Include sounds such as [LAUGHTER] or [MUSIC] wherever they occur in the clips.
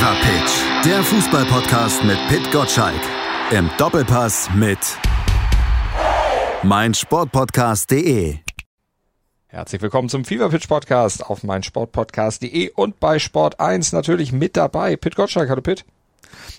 Fever Pitch, der Fußballpodcast mit Pit Gottschalk. Im Doppelpass mit meinsportpodcast.de. Herzlich willkommen zum Fever Pitch Podcast auf meinsportpodcast.de und bei Sport 1 natürlich mit dabei. Pit Gottschalk, hallo Pit.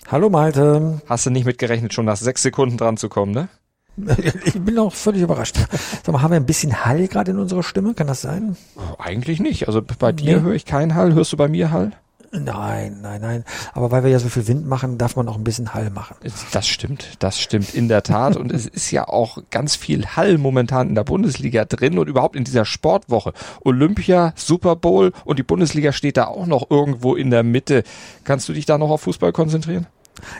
Hallo Malte. Hast du nicht mitgerechnet, schon nach sechs Sekunden dran zu kommen, ne? [LAUGHS] Ich bin auch völlig überrascht. Sag mal, haben wir ein bisschen Hall gerade in unserer Stimme? Kann das sein? Eigentlich nicht. Also bei dir höre ich keinen Hall. Hörst du bei mir Hall? Nein, nein, nein. Aber weil wir ja so viel Wind machen, darf man auch ein bisschen Hall machen. Das stimmt, das stimmt in der Tat. und es ist ja auch ganz viel Hall momentan in der Bundesliga drin und überhaupt in dieser Sportwoche. Olympia, Super Bowl und die Bundesliga steht da auch noch irgendwo in der Mitte. Kannst du dich da noch auf Fußball konzentrieren?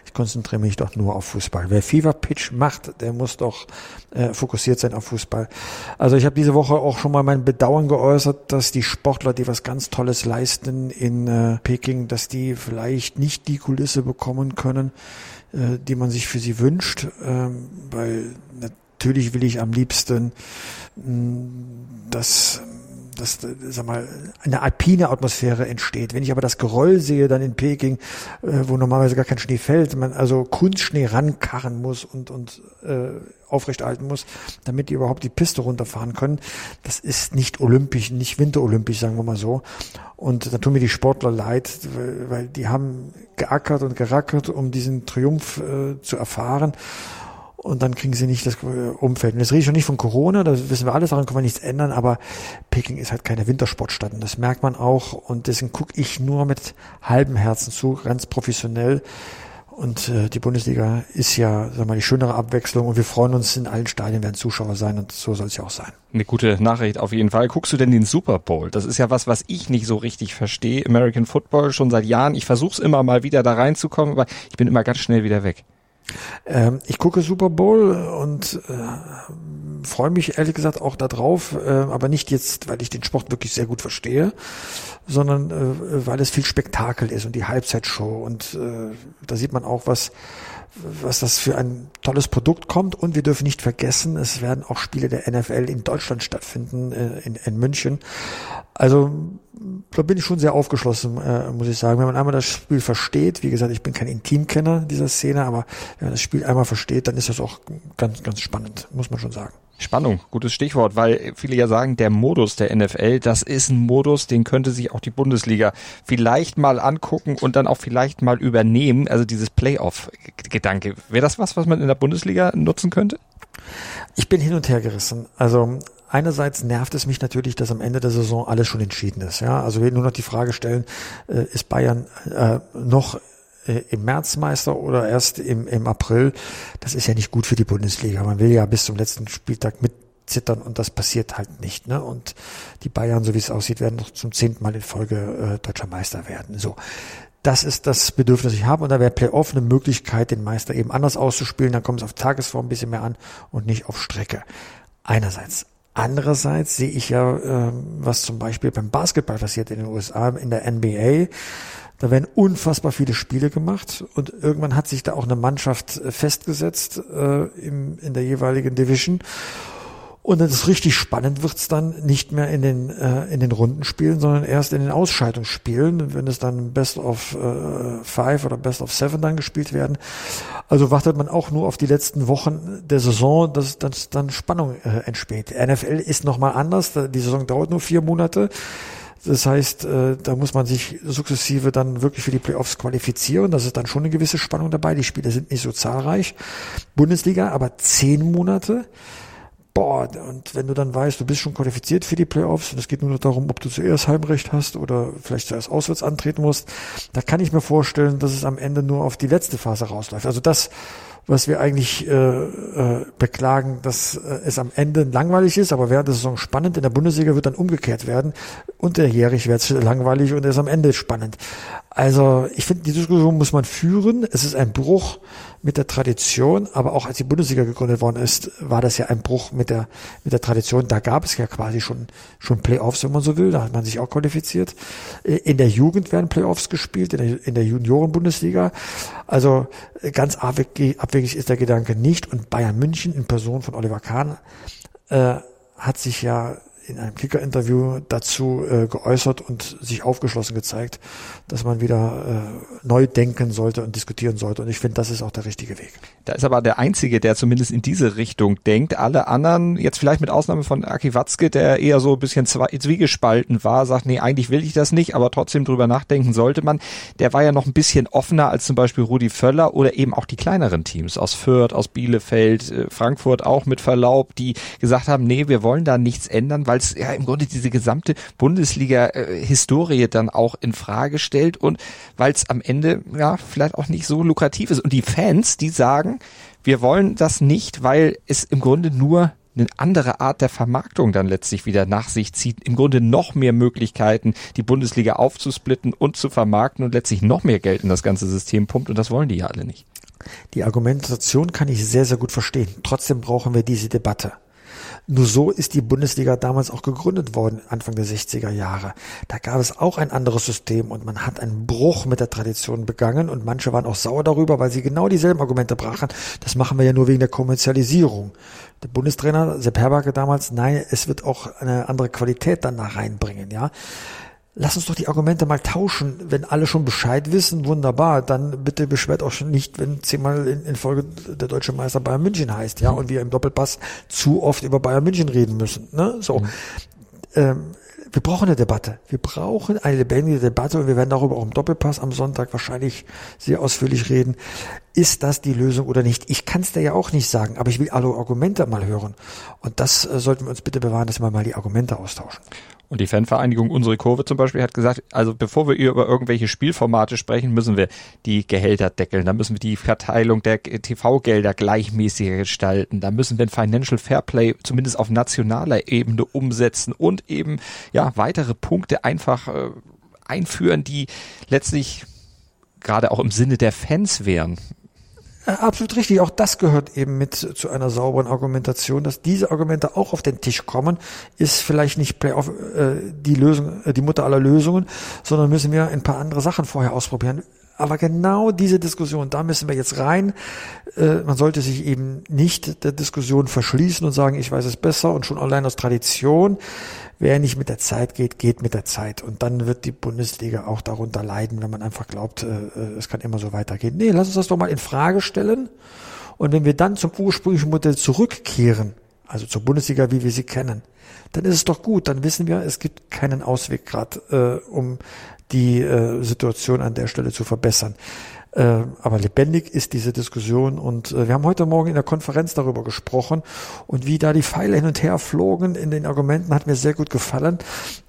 Ich konzentriere mich doch nur auf Fußball. Wer Fever Pitch macht, der muss doch äh, fokussiert sein auf Fußball. Also ich habe diese Woche auch schon mal mein Bedauern geäußert, dass die Sportler, die was ganz Tolles leisten in äh, Peking, dass die vielleicht nicht die Kulisse bekommen können, äh, die man sich für sie wünscht, ähm, weil natürlich will ich am liebsten, mh, mm, dass dass sag mal, eine alpine Atmosphäre entsteht. Wenn ich aber das Geröll sehe dann in Peking, äh, wo normalerweise gar kein Schnee fällt, man also Kunstschnee rankarren muss und, und äh, aufrechterhalten muss, damit die überhaupt die Piste runterfahren können, das ist nicht olympisch, nicht winterolympisch, sagen wir mal so. Und da tun mir die Sportler leid, weil, weil die haben geackert und gerackert, um diesen Triumph äh, zu erfahren und dann kriegen sie nicht das äh, Umfeld. Und das rede ich schon nicht von Corona, das wissen wir alles, daran können wir nichts ändern, aber Peking ist halt keine Wintersportstadt und das merkt man auch und deswegen gucke ich nur mit halbem Herzen zu, ganz professionell. Und äh, die Bundesliga ist ja, sag mal, die schönere Abwechslung und wir freuen uns, in allen Stadien werden Zuschauer sein und so soll es ja auch sein. Eine gute Nachricht auf jeden Fall. Guckst du denn den Super Bowl? Das ist ja was, was ich nicht so richtig verstehe. American Football schon seit Jahren. Ich versuche es immer mal wieder da reinzukommen, aber ich bin immer ganz schnell wieder weg. Ähm, ich gucke Super Bowl und äh, freue mich ehrlich gesagt auch darauf, äh, aber nicht jetzt, weil ich den Sport wirklich sehr gut verstehe, sondern äh, weil es viel Spektakel ist und die Halbzeitshow und äh, da sieht man auch, was was das für ein tolles Produkt kommt. Und wir dürfen nicht vergessen, es werden auch Spiele der NFL in Deutschland stattfinden, äh, in, in München. Also da bin ich schon sehr aufgeschlossen, äh, muss ich sagen. Wenn man einmal das Spiel versteht, wie gesagt, ich bin kein Intimkenner dieser Szene, aber wenn man das Spiel einmal versteht, dann ist das auch ganz, ganz spannend, muss man schon sagen. Spannung, gutes Stichwort, weil viele ja sagen, der Modus der NFL, das ist ein Modus, den könnte sich auch die Bundesliga vielleicht mal angucken und dann auch vielleicht mal übernehmen. Also dieses Playoff-Gedanke. Wäre das was, was man in der Bundesliga nutzen könnte? Ich bin hin und her gerissen. Also einerseits nervt es mich natürlich, dass am Ende der Saison alles schon entschieden ist. Ja, also wir nur noch die Frage stellen, äh, ist Bayern äh, noch im März Meister oder erst im, im April? Das ist ja nicht gut für die Bundesliga. Man will ja bis zum letzten Spieltag mitzittern und das passiert halt nicht. Ne? Und die Bayern, so wie es aussieht, werden noch zum zehnten Mal in Folge äh, deutscher Meister werden. So. Das ist das Bedürfnis, das ich habe. Und da wäre Playoff eine Möglichkeit, den Meister eben anders auszuspielen. Dann kommt es auf Tagesform ein bisschen mehr an und nicht auf Strecke. Einerseits. Andererseits sehe ich ja, äh, was zum Beispiel beim Basketball passiert in den USA, in der NBA. Da werden unfassbar viele Spiele gemacht und irgendwann hat sich da auch eine Mannschaft äh, festgesetzt äh, im, in der jeweiligen Division. Und dann ist richtig spannend wird's dann nicht mehr in den, äh, in den Rundenspielen, sondern erst in den Ausscheidungsspielen, wenn es dann Best of äh, Five oder Best of Seven dann gespielt werden. Also wartet man auch nur auf die letzten Wochen der Saison, dass, dass dann Spannung äh, entsteht. NFL ist nochmal anders, die Saison dauert nur vier Monate. Das heißt, äh, da muss man sich sukzessive dann wirklich für die Playoffs qualifizieren. Das ist dann schon eine gewisse Spannung dabei. Die Spiele sind nicht so zahlreich. Bundesliga, aber zehn Monate boah, und wenn du dann weißt, du bist schon qualifiziert für die Playoffs und es geht nur noch darum, ob du zuerst Heimrecht hast oder vielleicht zuerst auswärts antreten musst, da kann ich mir vorstellen, dass es am Ende nur auf die letzte Phase rausläuft. Also das, was wir eigentlich äh, äh, beklagen, dass äh, es am Ende langweilig ist, aber während der Saison spannend. In der Bundesliga wird dann umgekehrt werden. Unterjährig wird es [LAUGHS] langweilig und ist am Ende spannend. Also ich finde, die Diskussion muss man führen. Es ist ein Bruch mit der Tradition, aber auch als die Bundesliga gegründet worden ist, war das ja ein Bruch mit der, mit der Tradition. Da gab es ja quasi schon, schon Playoffs, wenn man so will. Da hat man sich auch qualifiziert. In der Jugend werden Playoffs gespielt, in der, in der Junioren-Bundesliga. Also ganz abwegig, abwegig ist der Gedanke nicht. Und Bayern München in Person von Oliver Kahn äh, hat sich ja in einem Kicker-Interview dazu äh, geäußert und sich aufgeschlossen gezeigt, dass man wieder äh, neu denken sollte und diskutieren sollte. Und ich finde, das ist auch der richtige Weg. Da ist aber der Einzige, der zumindest in diese Richtung denkt. Alle anderen, jetzt vielleicht mit Ausnahme von Aki Watzke, der eher so ein bisschen zwiegespalten war, sagt, nee, eigentlich will ich das nicht, aber trotzdem drüber nachdenken sollte man. Der war ja noch ein bisschen offener als zum Beispiel Rudi Völler oder eben auch die kleineren Teams aus Fürth, aus Bielefeld, äh, Frankfurt auch mit Verlaub, die gesagt haben, nee, wir wollen da nichts ändern, weil es ja im Grunde diese gesamte Bundesliga-Historie dann auch in Frage stellt und weil es am Ende ja vielleicht auch nicht so lukrativ ist. Und die Fans, die sagen, wir wollen das nicht, weil es im Grunde nur eine andere Art der Vermarktung dann letztlich wieder nach sich zieht, im Grunde noch mehr Möglichkeiten, die Bundesliga aufzusplitten und zu vermarkten und letztlich noch mehr Geld in das ganze System pumpt und das wollen die ja alle nicht. Die Argumentation kann ich sehr, sehr gut verstehen. Trotzdem brauchen wir diese Debatte. Nur so ist die Bundesliga damals auch gegründet worden, Anfang der 60er Jahre. Da gab es auch ein anderes System und man hat einen Bruch mit der Tradition begangen und manche waren auch sauer darüber, weil sie genau dieselben Argumente brachen. Das machen wir ja nur wegen der Kommerzialisierung. Der Bundestrainer Sepp Herberger damals, nein, es wird auch eine andere Qualität dann nach reinbringen, ja. Lass uns doch die Argumente mal tauschen. Wenn alle schon Bescheid wissen, wunderbar. Dann bitte beschwert auch schon nicht, wenn zehnmal in, in Folge der deutsche Meister Bayern München heißt, ja, und wir im Doppelpass zu oft über Bayern München reden müssen. Ne? So. Mhm. Ähm, wir brauchen eine Debatte. Wir brauchen eine lebendige Debatte und wir werden darüber auch im Doppelpass am Sonntag wahrscheinlich sehr ausführlich reden. Ist das die Lösung oder nicht? Ich kann es dir ja auch nicht sagen, aber ich will alle Argumente mal hören. Und das äh, sollten wir uns bitte bewahren, dass wir mal die Argumente austauschen. Und die Fanvereinigung Unsere Kurve zum Beispiel hat gesagt, also bevor wir über irgendwelche Spielformate sprechen, müssen wir die Gehälter deckeln. Da müssen wir die Verteilung der TV-Gelder gleichmäßiger gestalten. Da müssen wir ein Financial Fairplay zumindest auf nationaler Ebene umsetzen und eben ja weitere Punkte einfach äh, einführen, die letztlich gerade auch im Sinne der Fans wären. Äh, absolut richtig. Auch das gehört eben mit zu einer sauberen Argumentation, dass diese Argumente auch auf den Tisch kommen, ist vielleicht nicht Playoff äh, die Lösung, äh, die Mutter aller Lösungen, sondern müssen wir ein paar andere Sachen vorher ausprobieren. Aber genau diese Diskussion, da müssen wir jetzt rein. Äh, man sollte sich eben nicht der Diskussion verschließen und sagen, ich weiß es besser und schon allein aus Tradition Wer nicht mit der Zeit geht, geht mit der Zeit. Und dann wird die Bundesliga auch darunter leiden, wenn man einfach glaubt, äh, äh, es kann immer so weitergehen. Nee, lass uns das doch mal in Frage stellen. Und wenn wir dann zum ursprünglichen Modell zurückkehren, also zur Bundesliga, wie wir sie kennen, dann ist es doch gut. Dann wissen wir, es gibt keinen Ausweg gerade, äh, um die äh, Situation an der Stelle zu verbessern. Äh, aber lebendig ist diese Diskussion und äh, wir haben heute Morgen in der Konferenz darüber gesprochen und wie da die Pfeile hin und her flogen in den Argumenten hat mir sehr gut gefallen,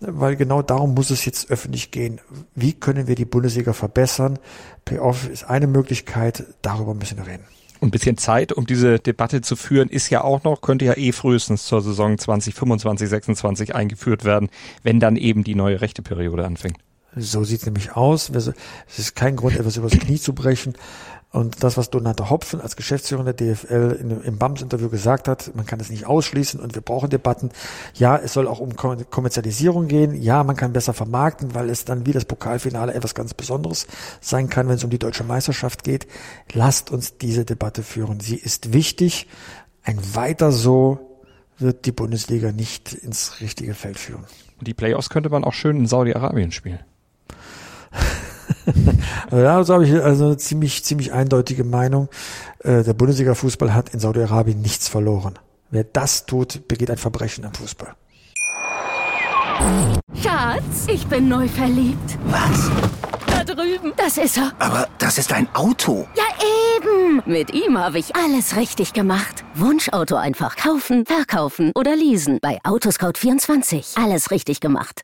weil genau darum muss es jetzt öffentlich gehen. Wie können wir die Bundesliga verbessern? Playoff ist eine Möglichkeit, darüber müssen wir reden. Und ein bisschen Zeit, um diese Debatte zu führen, ist ja auch noch, könnte ja eh frühestens zur Saison 2025, 26 eingeführt werden, wenn dann eben die neue Rechteperiode anfängt. So sieht es nämlich aus. Es ist kein Grund, etwas übers Knie zu brechen. Und das, was Donate Hopfen als Geschäftsführer der DFL in, im BAMS-Interview gesagt hat, man kann es nicht ausschließen und wir brauchen Debatten. Ja, es soll auch um Kommerzialisierung gehen. Ja, man kann besser vermarkten, weil es dann wie das Pokalfinale etwas ganz Besonderes sein kann, wenn es um die deutsche Meisterschaft geht. Lasst uns diese Debatte führen. Sie ist wichtig. Ein weiter so wird die Bundesliga nicht ins richtige Feld führen. Die Playoffs könnte man auch schön in Saudi-Arabien spielen. Ja, so habe ich also eine ziemlich, ziemlich eindeutige Meinung. Äh, der Bundesliga-Fußball hat in Saudi-Arabien nichts verloren. Wer das tut, begeht ein Verbrechen am Fußball. Schatz, ich bin neu verliebt. Was? Da drüben. Das ist er. Aber das ist ein Auto. Ja, eben. Mit ihm habe ich alles richtig gemacht. Wunschauto einfach kaufen, verkaufen oder leasen. Bei Autoscout24. Alles richtig gemacht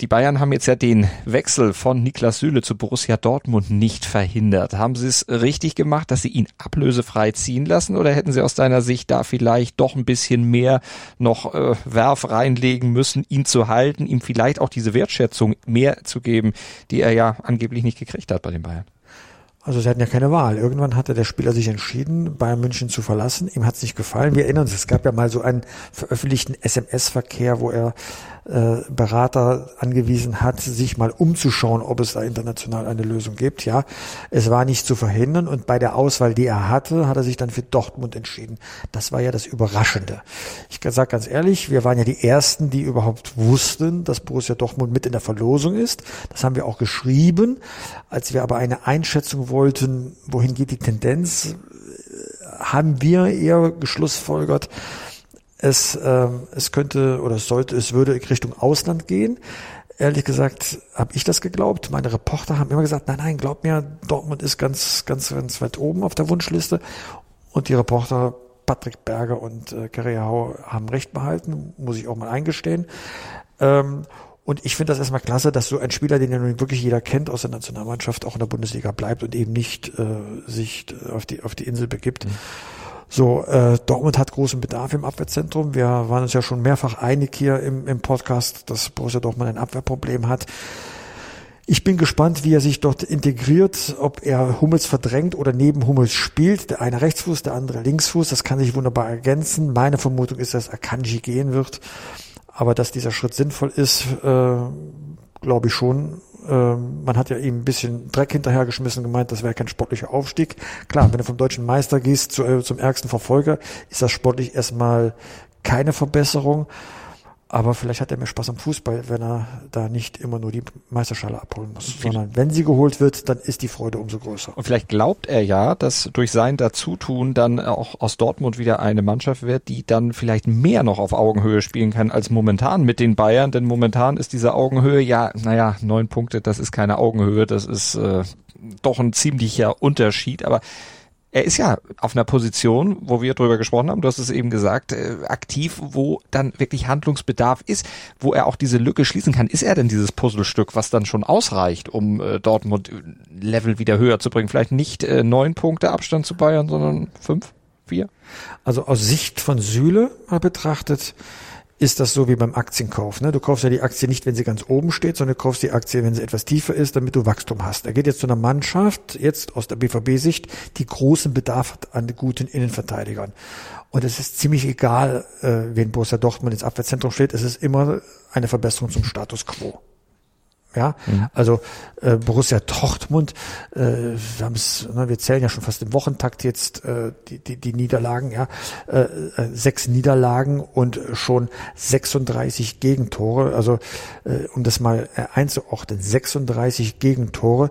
Die Bayern haben jetzt ja den Wechsel von Niklas Süle zu Borussia Dortmund nicht verhindert. Haben sie es richtig gemacht, dass sie ihn ablösefrei ziehen lassen oder hätten sie aus deiner Sicht da vielleicht doch ein bisschen mehr noch äh, Werf reinlegen müssen, ihn zu halten, ihm vielleicht auch diese Wertschätzung mehr zu geben, die er ja angeblich nicht gekriegt hat bei den Bayern? Also sie hatten ja keine Wahl. Irgendwann hatte der Spieler sich entschieden, Bayern München zu verlassen. Ihm hat es nicht gefallen. Wir erinnern uns, es gab ja mal so einen veröffentlichten SMS-Verkehr, wo er Berater angewiesen hat, sich mal umzuschauen, ob es da international eine Lösung gibt. Ja, es war nicht zu verhindern und bei der Auswahl, die er hatte, hat er sich dann für Dortmund entschieden. Das war ja das Überraschende. Ich sage ganz ehrlich, wir waren ja die Ersten, die überhaupt wussten, dass Borussia Dortmund mit in der Verlosung ist. Das haben wir auch geschrieben. Als wir aber eine Einschätzung wollten, wohin geht die Tendenz, haben wir eher geschlussfolgert, es, ähm, es könnte oder es sollte, es würde Richtung Ausland gehen. Ehrlich gesagt habe ich das geglaubt. Meine Reporter haben immer gesagt, nein, nein, glaub mir, Dortmund ist ganz, ganz, ganz weit oben auf der Wunschliste. Und die Reporter Patrick Berger und äh, Kerry Hau haben recht behalten, muss ich auch mal eingestehen. Ähm, und ich finde das erstmal klasse, dass so ein Spieler, den ja nun wirklich jeder kennt aus der Nationalmannschaft, auch in der Bundesliga bleibt und eben nicht äh, sich auf die, auf die Insel begibt. Mhm. So, äh, Dortmund hat großen Bedarf im Abwehrzentrum. Wir waren uns ja schon mehrfach einig hier im, im Podcast, dass Borussia Dortmund ein Abwehrproblem hat. Ich bin gespannt, wie er sich dort integriert, ob er Hummels verdrängt oder neben Hummels spielt. Der eine Rechtsfuß, der andere Linksfuß. Das kann sich wunderbar ergänzen. Meine Vermutung ist, dass Akanji gehen wird. Aber dass dieser Schritt sinnvoll ist, äh, glaube ich schon. Ähm, man hat ja ihm ein bisschen Dreck hinterhergeschmissen, gemeint, das wäre kein sportlicher Aufstieg. Klar, wenn du vom deutschen Meister gehst zu, äh, zum ärgsten Verfolger, ist das sportlich erstmal keine Verbesserung. Aber vielleicht hat er mehr Spaß am Fußball, wenn er da nicht immer nur die Meisterschale abholen muss, sondern wenn sie geholt wird, dann ist die Freude umso größer. Und vielleicht glaubt er ja, dass durch sein Dazutun dann auch aus Dortmund wieder eine Mannschaft wird, die dann vielleicht mehr noch auf Augenhöhe spielen kann als momentan mit den Bayern, denn momentan ist diese Augenhöhe ja, naja, neun Punkte, das ist keine Augenhöhe, das ist äh, doch ein ziemlicher Unterschied, aber er ist ja auf einer Position, wo wir drüber gesprochen haben, du hast es eben gesagt, äh, aktiv, wo dann wirklich Handlungsbedarf ist, wo er auch diese Lücke schließen kann. Ist er denn dieses Puzzlestück, was dann schon ausreicht, um äh, Dortmund Level wieder höher zu bringen? Vielleicht nicht äh, neun Punkte Abstand zu Bayern, sondern fünf, vier? Also aus Sicht von Süle mal betrachtet, ist das so wie beim Aktienkauf. Ne? Du kaufst ja die Aktie nicht, wenn sie ganz oben steht, sondern du kaufst die Aktie, wenn sie etwas tiefer ist, damit du Wachstum hast. Er geht jetzt zu einer Mannschaft, jetzt aus der BVB-Sicht, die großen Bedarf hat an guten Innenverteidigern. Und es ist ziemlich egal, äh, wen Borussia Dortmund ins Abwehrzentrum steht. Es ist immer eine Verbesserung zum Status quo. Ja, mhm. also äh, Borussia Dortmund, äh, wir, ne, wir zählen ja schon fast im Wochentakt jetzt äh, die, die, die Niederlagen, ja, äh, äh, sechs Niederlagen und schon 36 Gegentore. Also äh, um das mal äh, einzuordnen, 36 Gegentore.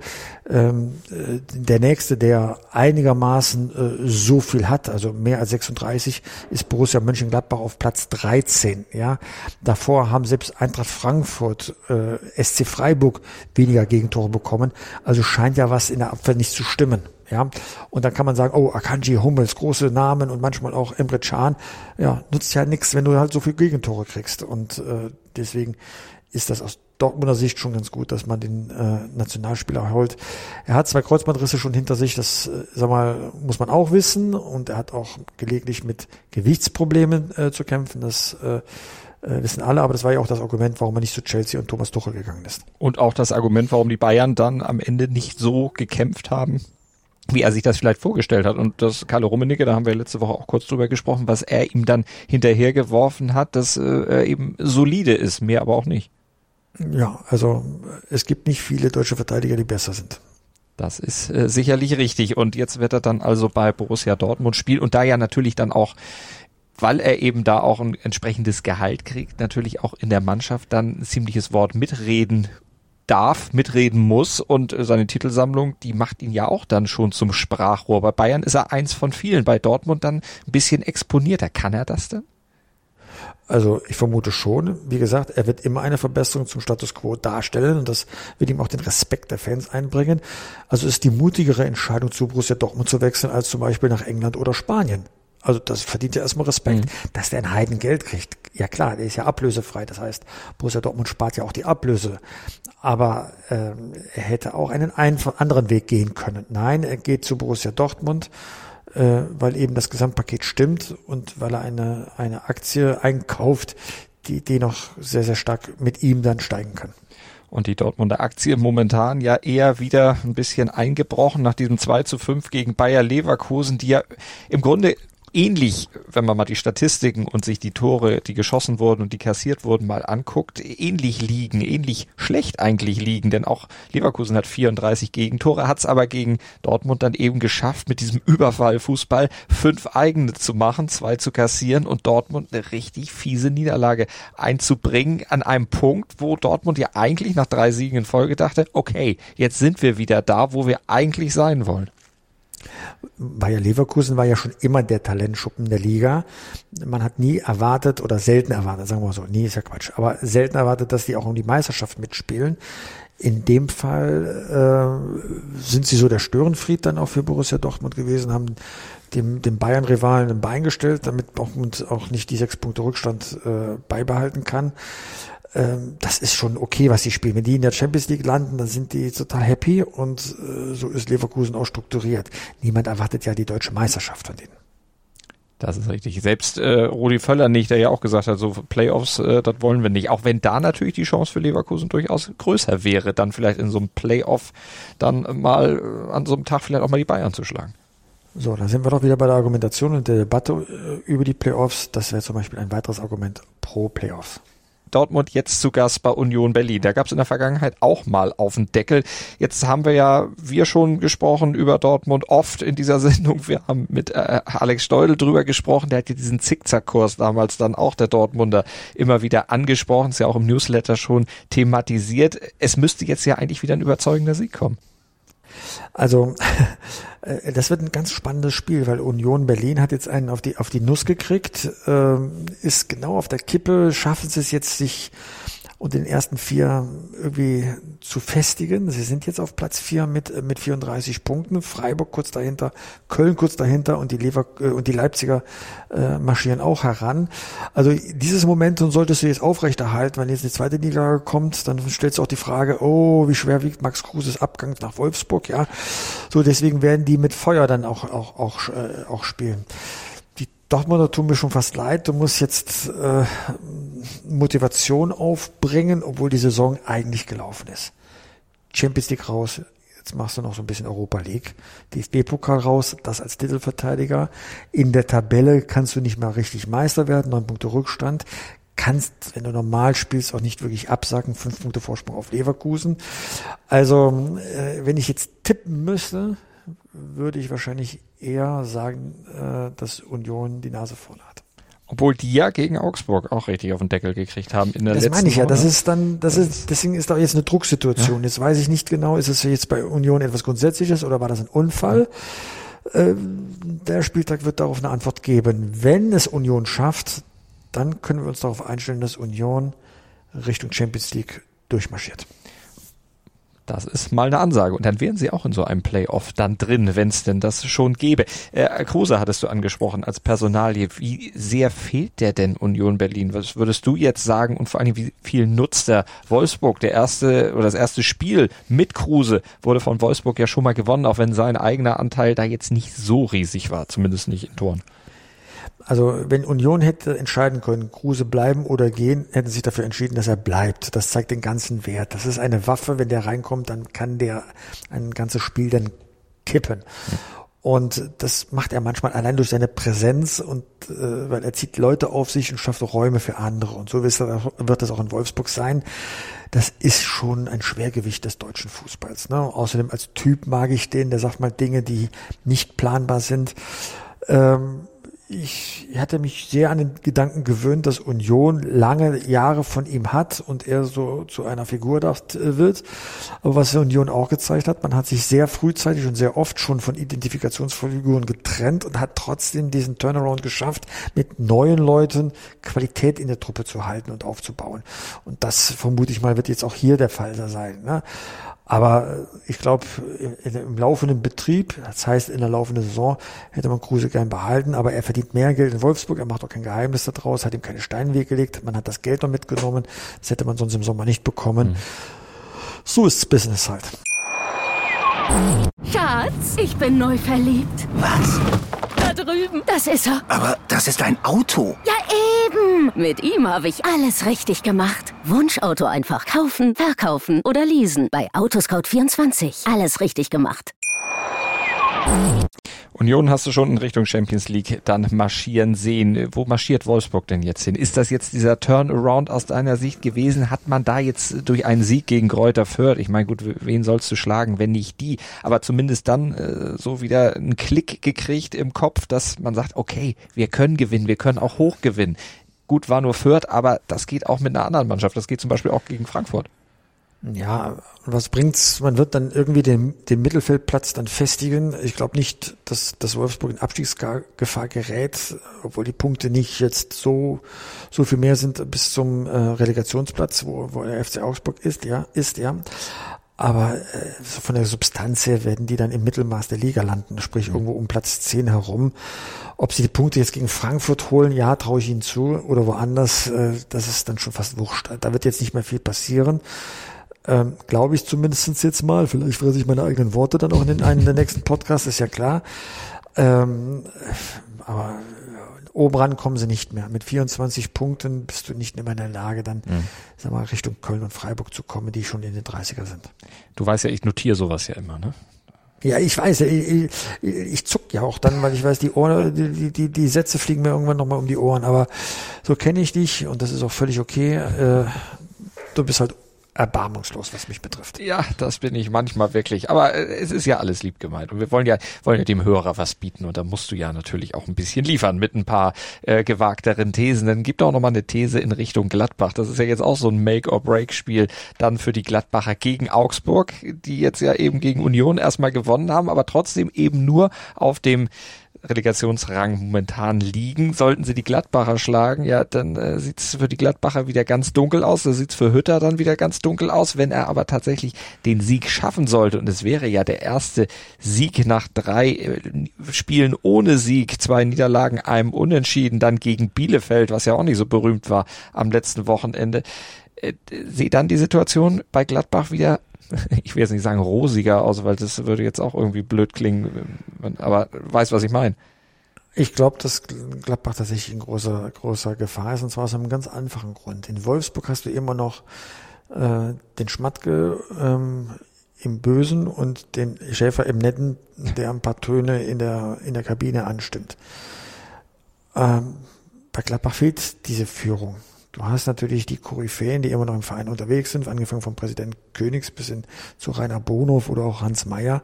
Ähm, äh, der nächste, der einigermaßen äh, so viel hat, also mehr als 36, ist Borussia Mönchengladbach auf Platz 13. Ja, davor haben selbst Eintracht Frankfurt, äh, SC Freiburg weniger Gegentore bekommen. Also scheint ja was in der Abwehr nicht zu stimmen. Ja, und dann kann man sagen, oh, Akanji, Hummels, große Namen und manchmal auch Emre Can. Ja, nutzt ja nichts, wenn du halt so viel Gegentore kriegst. Und äh, deswegen ist das aus Dortmunder Sicht schon ganz gut, dass man den äh, Nationalspieler holt. Er hat zwei Kreuzbandrisse schon hinter sich, das äh, sag mal, muss man auch wissen. Und er hat auch gelegentlich mit Gewichtsproblemen äh, zu kämpfen. Das äh, äh, wissen alle, aber das war ja auch das Argument, warum er nicht zu Chelsea und Thomas Tuchel gegangen ist. Und auch das Argument, warum die Bayern dann am Ende nicht so gekämpft haben, wie er sich das vielleicht vorgestellt hat. Und das Carlo Rummenigge, da haben wir letzte Woche auch kurz drüber gesprochen, was er ihm dann hinterhergeworfen hat, dass äh, er eben solide ist, mehr aber auch nicht. Ja, also es gibt nicht viele deutsche Verteidiger, die besser sind. Das ist äh, sicherlich richtig. Und jetzt wird er dann also bei Borussia Dortmund spielen und da ja natürlich dann auch weil er eben da auch ein entsprechendes Gehalt kriegt, natürlich auch in der Mannschaft dann ein ziemliches Wort mitreden darf, mitreden muss und seine Titelsammlung, die macht ihn ja auch dann schon zum Sprachrohr. Bei Bayern ist er eins von vielen, bei Dortmund dann ein bisschen exponierter. Kann er das denn? Also ich vermute schon. Wie gesagt, er wird immer eine Verbesserung zum Status quo darstellen und das wird ihm auch den Respekt der Fans einbringen. Also ist die mutigere Entscheidung zu Borussia Dortmund zu wechseln als zum Beispiel nach England oder Spanien. Also das verdient ja erstmal Respekt, mhm. dass der ein Heidengeld kriegt. Ja klar, der ist ja ablösefrei. Das heißt, Borussia Dortmund spart ja auch die Ablöse. Aber ähm, er hätte auch einen anderen Weg gehen können. Nein, er geht zu Borussia Dortmund, äh, weil eben das Gesamtpaket stimmt und weil er eine, eine Aktie einkauft, die, die noch sehr, sehr stark mit ihm dann steigen kann. Und die Dortmunder Aktie momentan ja eher wieder ein bisschen eingebrochen nach diesem 2 zu 5 gegen Bayer Leverkusen, die ja im Grunde ähnlich, wenn man mal die Statistiken und sich die Tore, die geschossen wurden und die kassiert wurden, mal anguckt, ähnlich liegen, ähnlich schlecht eigentlich liegen, denn auch Leverkusen hat 34 Gegentore, hat es aber gegen Dortmund dann eben geschafft, mit diesem Überfallfußball fünf eigene zu machen, zwei zu kassieren und Dortmund eine richtig fiese Niederlage einzubringen an einem Punkt, wo Dortmund ja eigentlich nach drei Siegen in Folge dachte, okay, jetzt sind wir wieder da, wo wir eigentlich sein wollen. Bayer Leverkusen war ja schon immer der Talentschuppen der Liga. Man hat nie erwartet oder selten erwartet, sagen wir mal so, nie ist ja Quatsch, aber selten erwartet, dass die auch um die Meisterschaft mitspielen. In dem Fall äh, sind sie so der Störenfried dann auch für Borussia Dortmund gewesen, haben dem, dem Bayern-Rivalen ein Bein gestellt, damit Dortmund auch nicht die sechs Punkte Rückstand äh, beibehalten kann das ist schon okay, was sie spielen. Wenn die in der Champions League landen, dann sind die total happy und äh, so ist Leverkusen auch strukturiert. Niemand erwartet ja die deutsche Meisterschaft von denen. Das ist richtig. Selbst äh, Rudi Völler nicht, der ja auch gesagt hat, so Playoffs, äh, das wollen wir nicht. Auch wenn da natürlich die Chance für Leverkusen durchaus größer wäre, dann vielleicht in so einem Playoff dann mal äh, an so einem Tag vielleicht auch mal die Bayern zu schlagen. So, dann sind wir doch wieder bei der Argumentation und der Debatte äh, über die Playoffs. Das wäre zum Beispiel ein weiteres Argument pro Playoffs. Dortmund jetzt zu Gast bei Union Berlin. Da gab es in der Vergangenheit auch mal auf den Deckel. Jetzt haben wir ja, wir schon gesprochen über Dortmund oft in dieser [LAUGHS] Sendung. Wir haben mit äh, Alex Steudel drüber gesprochen. Der hat ja diesen Zickzackkurs damals dann auch der Dortmunder immer wieder angesprochen. Ist ja auch im Newsletter schon thematisiert. Es müsste jetzt ja eigentlich wieder ein überzeugender Sieg kommen. Also [LAUGHS] das wird ein ganz spannendes Spiel, weil Union Berlin hat jetzt einen auf die auf die Nuss gekriegt, ähm, ist genau auf der Kippe, schaffen sie es jetzt sich und den ersten vier irgendwie zu festigen. Sie sind jetzt auf Platz vier mit, mit 34 Punkten. Freiburg kurz dahinter, Köln kurz dahinter und die Lever äh, und die Leipziger äh, marschieren auch heran. Also dieses Momentum solltest du jetzt aufrechterhalten. Wenn jetzt die zweite Liga kommt, dann stellst du auch die Frage, oh, wie schwer wiegt Max Kruses Abgang nach Wolfsburg, ja. So, deswegen werden die mit Feuer dann auch, auch, auch, äh, auch spielen. Dortmunder tun mir schon fast leid. Du musst jetzt äh, Motivation aufbringen, obwohl die Saison eigentlich gelaufen ist. Champions League raus, jetzt machst du noch so ein bisschen Europa League. DFB-Pokal raus, das als Titelverteidiger. In der Tabelle kannst du nicht mal richtig Meister werden, neun Punkte Rückstand. Kannst, wenn du normal spielst, auch nicht wirklich absacken, fünf Punkte Vorsprung auf Leverkusen. Also, äh, wenn ich jetzt tippen müsste, würde ich wahrscheinlich eher sagen, äh, dass Union die Nase vorne hat. Obwohl die ja gegen Augsburg auch richtig auf den Deckel gekriegt haben in der das letzten meine ich ja. Das ist dann, das, das ist, deswegen ist da jetzt eine Drucksituation. Ja. Jetzt weiß ich nicht genau, ist es jetzt bei Union etwas Grundsätzliches oder war das ein Unfall? Ja. Ähm, der Spieltag wird darauf eine Antwort geben. Wenn es Union schafft, dann können wir uns darauf einstellen, dass Union Richtung Champions League durchmarschiert. Das ist mal eine Ansage. Und dann wären sie auch in so einem Playoff dann drin, wenn es denn das schon gäbe. Äh, Kruse hattest du angesprochen als Personalie. Wie sehr fehlt der denn Union Berlin? Was würdest du jetzt sagen? Und vor allem, wie viel nutzt der Wolfsburg? Der erste oder das erste Spiel mit Kruse wurde von Wolfsburg ja schon mal gewonnen, auch wenn sein eigener Anteil da jetzt nicht so riesig war, zumindest nicht in Toren. Also wenn Union hätte entscheiden können, Kruse bleiben oder gehen, hätten sie sich dafür entschieden, dass er bleibt. Das zeigt den ganzen Wert. Das ist eine Waffe, wenn der reinkommt, dann kann der ein ganzes Spiel dann kippen. Und das macht er manchmal allein durch seine Präsenz und äh, weil er zieht Leute auf sich und schafft Räume für andere. Und so wird das auch in Wolfsburg sein. Das ist schon ein Schwergewicht des deutschen Fußballs. Ne? Außerdem als Typ mag ich den, der sagt mal Dinge, die nicht planbar sind. Ähm, ich hatte mich sehr an den Gedanken gewöhnt, dass Union lange Jahre von ihm hat und er so zu einer Figur wird. Aber was Union auch gezeigt hat, man hat sich sehr frühzeitig und sehr oft schon von Identifikationsfiguren getrennt und hat trotzdem diesen Turnaround geschafft, mit neuen Leuten Qualität in der Truppe zu halten und aufzubauen. Und das vermute ich mal wird jetzt auch hier der Fall sein. Ne? Aber ich glaube, im laufenden Betrieb, das heißt in der laufenden Saison, hätte man Kruse gern behalten, aber er verdient mehr Geld in Wolfsburg, er macht auch kein Geheimnis daraus, hat ihm keine Steine gelegt, man hat das Geld noch mitgenommen, das hätte man sonst im Sommer nicht bekommen. Mhm. So ist's Business halt. Schatz, ich bin neu verliebt. Was? Da drüben. Das ist er. Aber das ist ein Auto. Ja, eben. Mit ihm habe ich alles richtig gemacht. Wunschauto einfach kaufen, verkaufen oder leasen. Bei Autoscout24. Alles richtig gemacht. Union hast du schon in Richtung Champions League dann marschieren sehen. Wo marschiert Wolfsburg denn jetzt hin? Ist das jetzt dieser Turnaround aus deiner Sicht gewesen? Hat man da jetzt durch einen Sieg gegen Kräuter Fürth, ich meine gut, wen sollst du schlagen, wenn nicht die, aber zumindest dann äh, so wieder einen Klick gekriegt im Kopf, dass man sagt, okay, wir können gewinnen, wir können auch hoch gewinnen. Gut, war nur Fürth, aber das geht auch mit einer anderen Mannschaft. Das geht zum Beispiel auch gegen Frankfurt. Ja, was bringt's? Man wird dann irgendwie den, den Mittelfeldplatz dann festigen. Ich glaube nicht, dass, dass Wolfsburg in Abstiegsgefahr gerät, obwohl die Punkte nicht jetzt so, so viel mehr sind bis zum äh, Relegationsplatz, wo, wo der FC Augsburg ist, ja, ist, ja. Aber äh, so von der Substanz her werden die dann im Mittelmaß der Liga landen, sprich irgendwo um Platz 10 herum. Ob sie die Punkte jetzt gegen Frankfurt holen, ja, traue ich ihnen zu, oder woanders, äh, das ist dann schon fast wurscht. Da wird jetzt nicht mehr viel passieren. Ähm, Glaube ich zumindest jetzt mal. Vielleicht fresse ich meine eigenen Worte dann auch in einem der nächsten Podcasts, ist ja klar. Ähm, aber oben ran kommen sie nicht mehr. Mit 24 Punkten bist du nicht mehr in der Lage, dann mhm. sag mal, Richtung Köln und Freiburg zu kommen, die schon in den 30er sind. Du weißt ja, ich notiere sowas ja immer, ne? Ja, ich weiß, ich, ich, ich zuck ja auch dann, weil ich weiß, die Ohren, die, die, die Sätze fliegen mir irgendwann nochmal um die Ohren, aber so kenne ich dich und das ist auch völlig okay. Äh, du bist halt erbarmungslos, was mich betrifft. Ja, das bin ich manchmal wirklich. Aber äh, es ist ja alles lieb gemeint. Und wir wollen ja, wollen ja dem Hörer was bieten. Und da musst du ja natürlich auch ein bisschen liefern mit ein paar äh, gewagteren Thesen. Dann gibt auch noch mal eine These in Richtung Gladbach. Das ist ja jetzt auch so ein Make-or-Break-Spiel dann für die Gladbacher gegen Augsburg, die jetzt ja eben gegen Union erstmal gewonnen haben, aber trotzdem eben nur auf dem Relegationsrang momentan liegen. Sollten sie die Gladbacher schlagen, ja, dann äh, sieht es für die Gladbacher wieder ganz dunkel aus. Da sieht es für Hütter dann wieder ganz dunkel aus. Wenn er aber tatsächlich den Sieg schaffen sollte, und es wäre ja der erste Sieg nach drei äh, Spielen ohne Sieg, zwei Niederlagen, einem Unentschieden, dann gegen Bielefeld, was ja auch nicht so berühmt war am letzten Wochenende, äh, sieht dann die Situation bei Gladbach wieder [LAUGHS] ich will jetzt nicht sagen rosiger aus, weil das würde jetzt auch irgendwie blöd klingen, aber weiß, was ich meine. Ich glaube, dass Gladbach tatsächlich in großer, großer Gefahr ist, und zwar aus einem ganz einfachen Grund. In Wolfsburg hast du immer noch äh, den Schmatke ähm, im Bösen und den Schäfer im Netten, der ein paar Töne in der, in der Kabine anstimmt. Ähm, bei Gladbach fehlt diese Führung. Du hast natürlich die Koryphäen, die immer noch im Verein unterwegs sind, angefangen vom Präsident Königs bis hin zu Rainer Bonhoff oder auch Hans Meyer.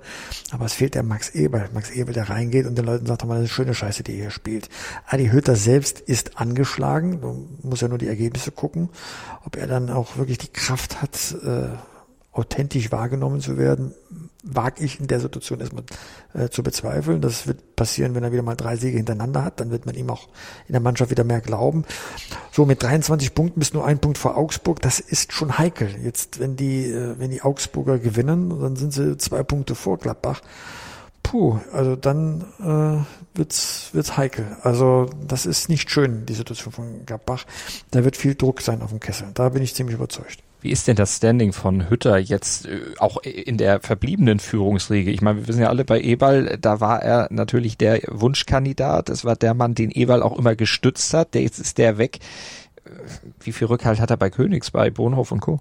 Aber es fehlt der Max Eberl. Max Eberl, der reingeht und den Leuten sagt, das ist eine schöne Scheiße, die ihr hier spielt. Adi Hütter selbst ist angeschlagen. Du musst ja nur die Ergebnisse gucken, ob er dann auch wirklich die Kraft hat, äh, authentisch wahrgenommen zu werden, wage ich in der Situation erstmal äh, zu bezweifeln. Das wird passieren, wenn er wieder mal drei Siege hintereinander hat. Dann wird man ihm auch in der Mannschaft wieder mehr glauben. So mit 23 Punkten bis nur ein Punkt vor Augsburg. Das ist schon heikel. Jetzt, wenn die, äh, wenn die Augsburger gewinnen, dann sind sie zwei Punkte vor Gladbach. Puh, also dann äh, wird's wird's heikel. Also das ist nicht schön, die Situation von Gladbach. Da wird viel Druck sein auf dem Kessel. Da bin ich ziemlich überzeugt. Wie ist denn das Standing von Hütter jetzt äh, auch in der verbliebenen Führungsriege? Ich meine, wir wissen ja alle bei Ebal, da war er natürlich der Wunschkandidat. Es war der Mann, den Ebal auch immer gestützt hat. Der, jetzt ist der weg. Äh, wie viel Rückhalt hat er bei Königs, bei Bonhoff und Co.?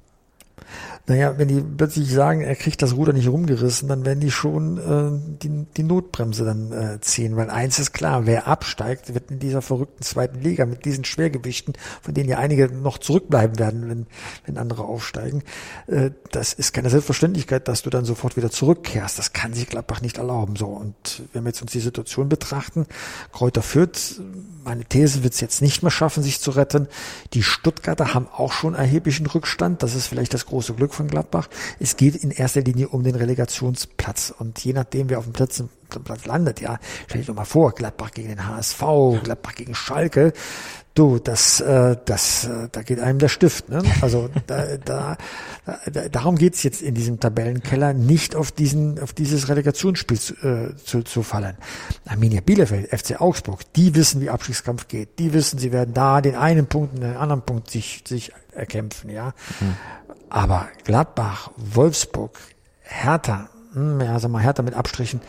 Naja, wenn die plötzlich sagen, er kriegt das Ruder nicht rumgerissen, dann werden die schon äh, die, die Notbremse dann äh, ziehen. Weil eins ist klar, wer absteigt, wird in dieser verrückten zweiten Liga mit diesen Schwergewichten, von denen ja einige noch zurückbleiben werden, wenn, wenn andere aufsteigen. Äh, das ist keine Selbstverständlichkeit, dass du dann sofort wieder zurückkehrst. Das kann sich Gladbach nicht erlauben. So Und wenn wir jetzt uns die Situation betrachten, Kräuter Fürth, meine These wird es jetzt nicht mehr schaffen, sich zu retten. Die Stuttgarter haben auch schon erheblichen Rückstand. Das ist vielleicht das große Glück Erfolg von Gladbach. Es geht in erster Linie um den Relegationsplatz. Und je nachdem, wer auf dem Platz, Platz landet, ja, stell dich doch mal vor, Gladbach gegen den HSV, Gladbach gegen Schalke, Du, das, äh, das, äh, da geht einem der Stift. Ne? Also da, da, da, darum geht's jetzt in diesem Tabellenkeller, nicht auf diesen, auf dieses Relegationsspiel zu, äh, zu, zu fallen. Arminia Bielefeld, FC Augsburg, die wissen, wie Abstiegskampf geht. Die wissen, sie werden da den einen Punkt und den anderen Punkt sich, sich erkämpfen. Ja, mhm. Aber Gladbach, Wolfsburg, Hertha, hm, ja, sag mal Hertha mit Abstrichen,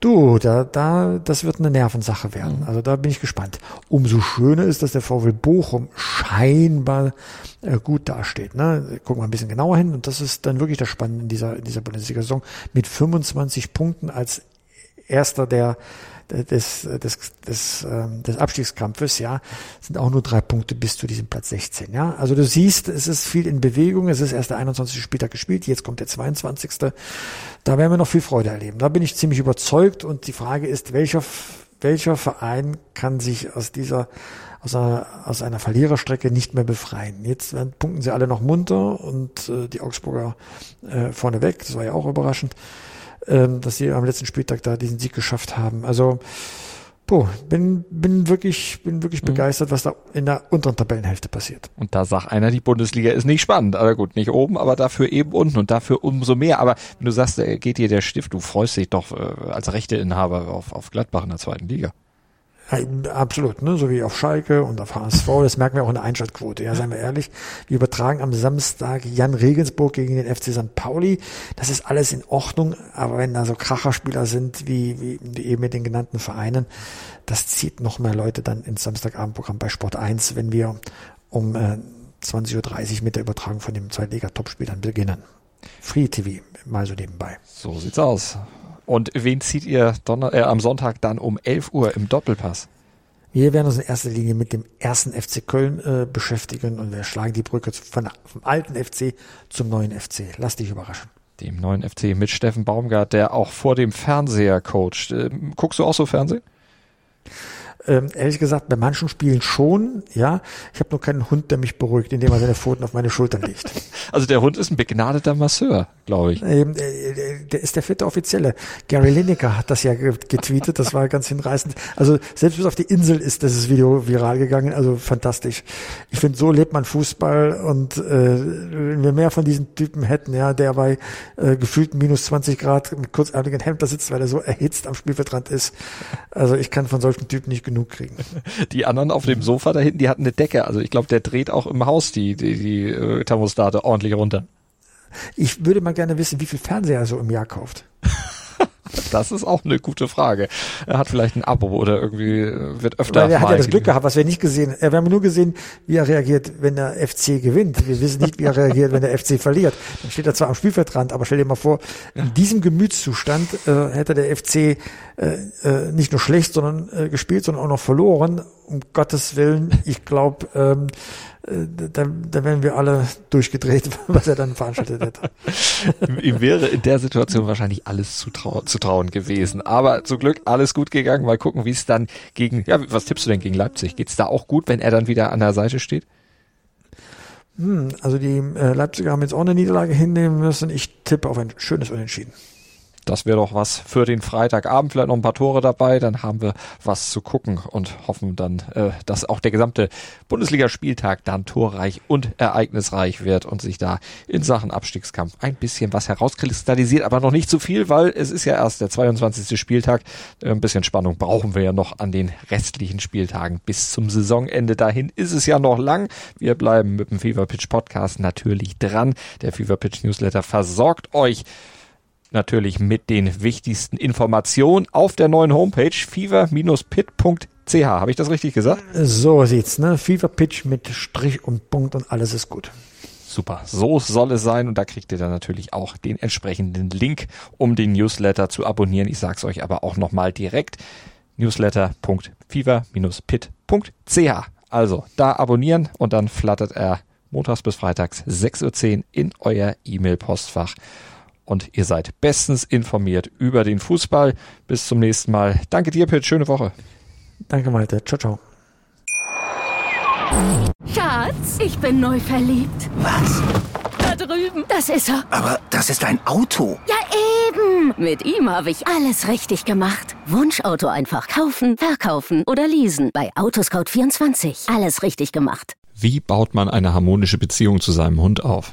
Du, da, da, das wird eine Nervensache werden. Also da bin ich gespannt. Umso schöner ist, dass der VW Bochum scheinbar äh, gut dasteht. Ne? Gucken wir ein bisschen genauer hin und das ist dann wirklich das Spannende in dieser, in dieser Bundesliga-Saison mit 25 Punkten als erster der des, des, des, ähm, des Abstiegskampfes, ja, sind auch nur drei Punkte bis zu diesem Platz 16, ja. Also du siehst, es ist viel in Bewegung, es ist erst der 21. Spieltag gespielt, jetzt kommt der 22. Da werden wir noch viel Freude erleben. Da bin ich ziemlich überzeugt und die Frage ist, welcher, welcher Verein kann sich aus dieser aus einer, aus einer Verliererstrecke nicht mehr befreien. Jetzt punkten sie alle noch munter und äh, die Augsburger äh, vorneweg. Das war ja auch überraschend ähm, dass sie am letzten Spieltag da diesen Sieg geschafft haben. Also Boah, bin, bin wirklich, bin wirklich mhm. begeistert, was da in der unteren Tabellenhälfte passiert. Und da sagt einer, die Bundesliga ist nicht spannend. Aber gut, nicht oben, aber dafür eben unten und dafür umso mehr. Aber wenn du sagst, geht dir der Stift, du freust dich doch äh, als Rechteinhaber auf, auf Gladbach in der zweiten Liga. Ja, absolut, ne? so wie auf Schalke und auf HSV. Das merken wir auch in der Einschaltquote. Ja, seien wir ehrlich. Wir übertragen am Samstag Jan Regensburg gegen den FC St. Pauli. Das ist alles in Ordnung. Aber wenn da so Kracherspieler sind, wie, wie, wie eben mit den genannten Vereinen, das zieht noch mehr Leute dann ins Samstagabendprogramm bei Sport 1, wenn wir um äh, 20.30 Uhr mit der Übertragung von dem Zweitliga-Topspiel dann beginnen. Free TV, mal so nebenbei. So sieht's aus. Und wen zieht ihr Donner äh, am Sonntag dann um 11 Uhr im Doppelpass? Wir werden uns in erster Linie mit dem ersten FC Köln äh, beschäftigen und wir schlagen die Brücke von, vom alten FC zum neuen FC. Lass dich überraschen. Dem neuen FC mit Steffen Baumgart, der auch vor dem Fernseher coacht. Ähm, guckst du auch so Fernsehen? Ähm, ehrlich gesagt, bei manchen Spielen schon, ja. Ich habe nur keinen Hund, der mich beruhigt, indem er seine Pfoten auf meine Schultern legt. [LAUGHS] Also der Hund ist ein begnadeter Masseur, glaube ich. Ähm, der ist der vierte Offizielle. Gary Lineker hat das ja getweetet, das war ganz hinreißend. Also selbst bis auf die Insel ist dieses Video viral gegangen, also fantastisch. Ich finde, so lebt man Fußball und äh, wenn wir mehr von diesen Typen hätten, ja, der bei äh, gefühlten minus 20 Grad mit kurzärmeligen Hemd da sitzt, weil er so erhitzt am Spielfeldrand ist. Also ich kann von solchen Typen nicht genug kriegen. [LAUGHS] Die anderen auf dem Sofa da hinten, die hatten eine Decke. Also ich glaube, der dreht auch im Haus die, die, die äh, Thermostate ordentlich runter. Ich würde mal gerne wissen, wie viel Fernseher er so im Jahr kauft. [LAUGHS] Das ist auch eine gute Frage. Er hat vielleicht ein Abo oder irgendwie äh, wird öfter. Weil er hat ja das Glück gehabt, was wir nicht gesehen. Wir haben nur gesehen, wie er reagiert, wenn der FC gewinnt. Wir wissen nicht, wie er reagiert, wenn der FC verliert. Dann steht er zwar am Spielfeldrand, aber stell dir mal vor, in diesem Gemütszustand äh, hätte der FC äh, äh, nicht nur schlecht, sondern äh, gespielt, sondern auch noch verloren. Um Gottes Willen, ich glaube, ähm, äh, da, da wären wir alle durchgedreht, [LAUGHS] was er dann veranstaltet hätte. Ihm wäre in der Situation wahrscheinlich alles zu, trau zu trauen gewesen. Aber zum Glück alles gut gegangen. Mal gucken, wie es dann gegen, ja, was tippst du denn gegen Leipzig? Geht's da auch gut, wenn er dann wieder an der Seite steht? Hm, also die äh, Leipziger haben jetzt auch eine Niederlage hinnehmen müssen. Ich tippe auf ein schönes Unentschieden. Das wäre doch was für den Freitagabend, vielleicht noch ein paar Tore dabei, dann haben wir was zu gucken und hoffen dann, äh, dass auch der gesamte Bundesligaspieltag dann torreich und ereignisreich wird und sich da in Sachen Abstiegskampf ein bisschen was herauskristallisiert, aber noch nicht zu viel, weil es ist ja erst der 22. Spieltag. Äh, ein bisschen Spannung brauchen wir ja noch an den restlichen Spieltagen bis zum Saisonende. Dahin ist es ja noch lang. Wir bleiben mit dem Fever Pitch Podcast natürlich dran. Der Fever Pitch Newsletter versorgt euch natürlich mit den wichtigsten Informationen auf der neuen Homepage fever-pit.ch. Habe ich das richtig gesagt? So sieht's, ne? Fever Pitch mit Strich und Punkt und alles ist gut. Super, so soll es sein und da kriegt ihr dann natürlich auch den entsprechenden Link, um den Newsletter zu abonnieren. Ich sag's euch aber auch nochmal direkt. newsletter.fever-pit.ch. Also da abonnieren und dann flattert er montags bis freitags 6.10 Uhr in euer E-Mail-Postfach und ihr seid bestens informiert über den Fußball. Bis zum nächsten Mal. Danke dir, Pitt. Schöne Woche. Danke, Malte. Ciao, ciao. Schatz, ich bin neu verliebt. Was? drüben. Das ist er. Aber das ist ein Auto. Ja, eben. Mit ihm habe ich alles richtig gemacht. Wunschauto einfach kaufen, verkaufen oder leasen. Bei Autoscout24. Alles richtig gemacht. Wie baut man eine harmonische Beziehung zu seinem Hund auf?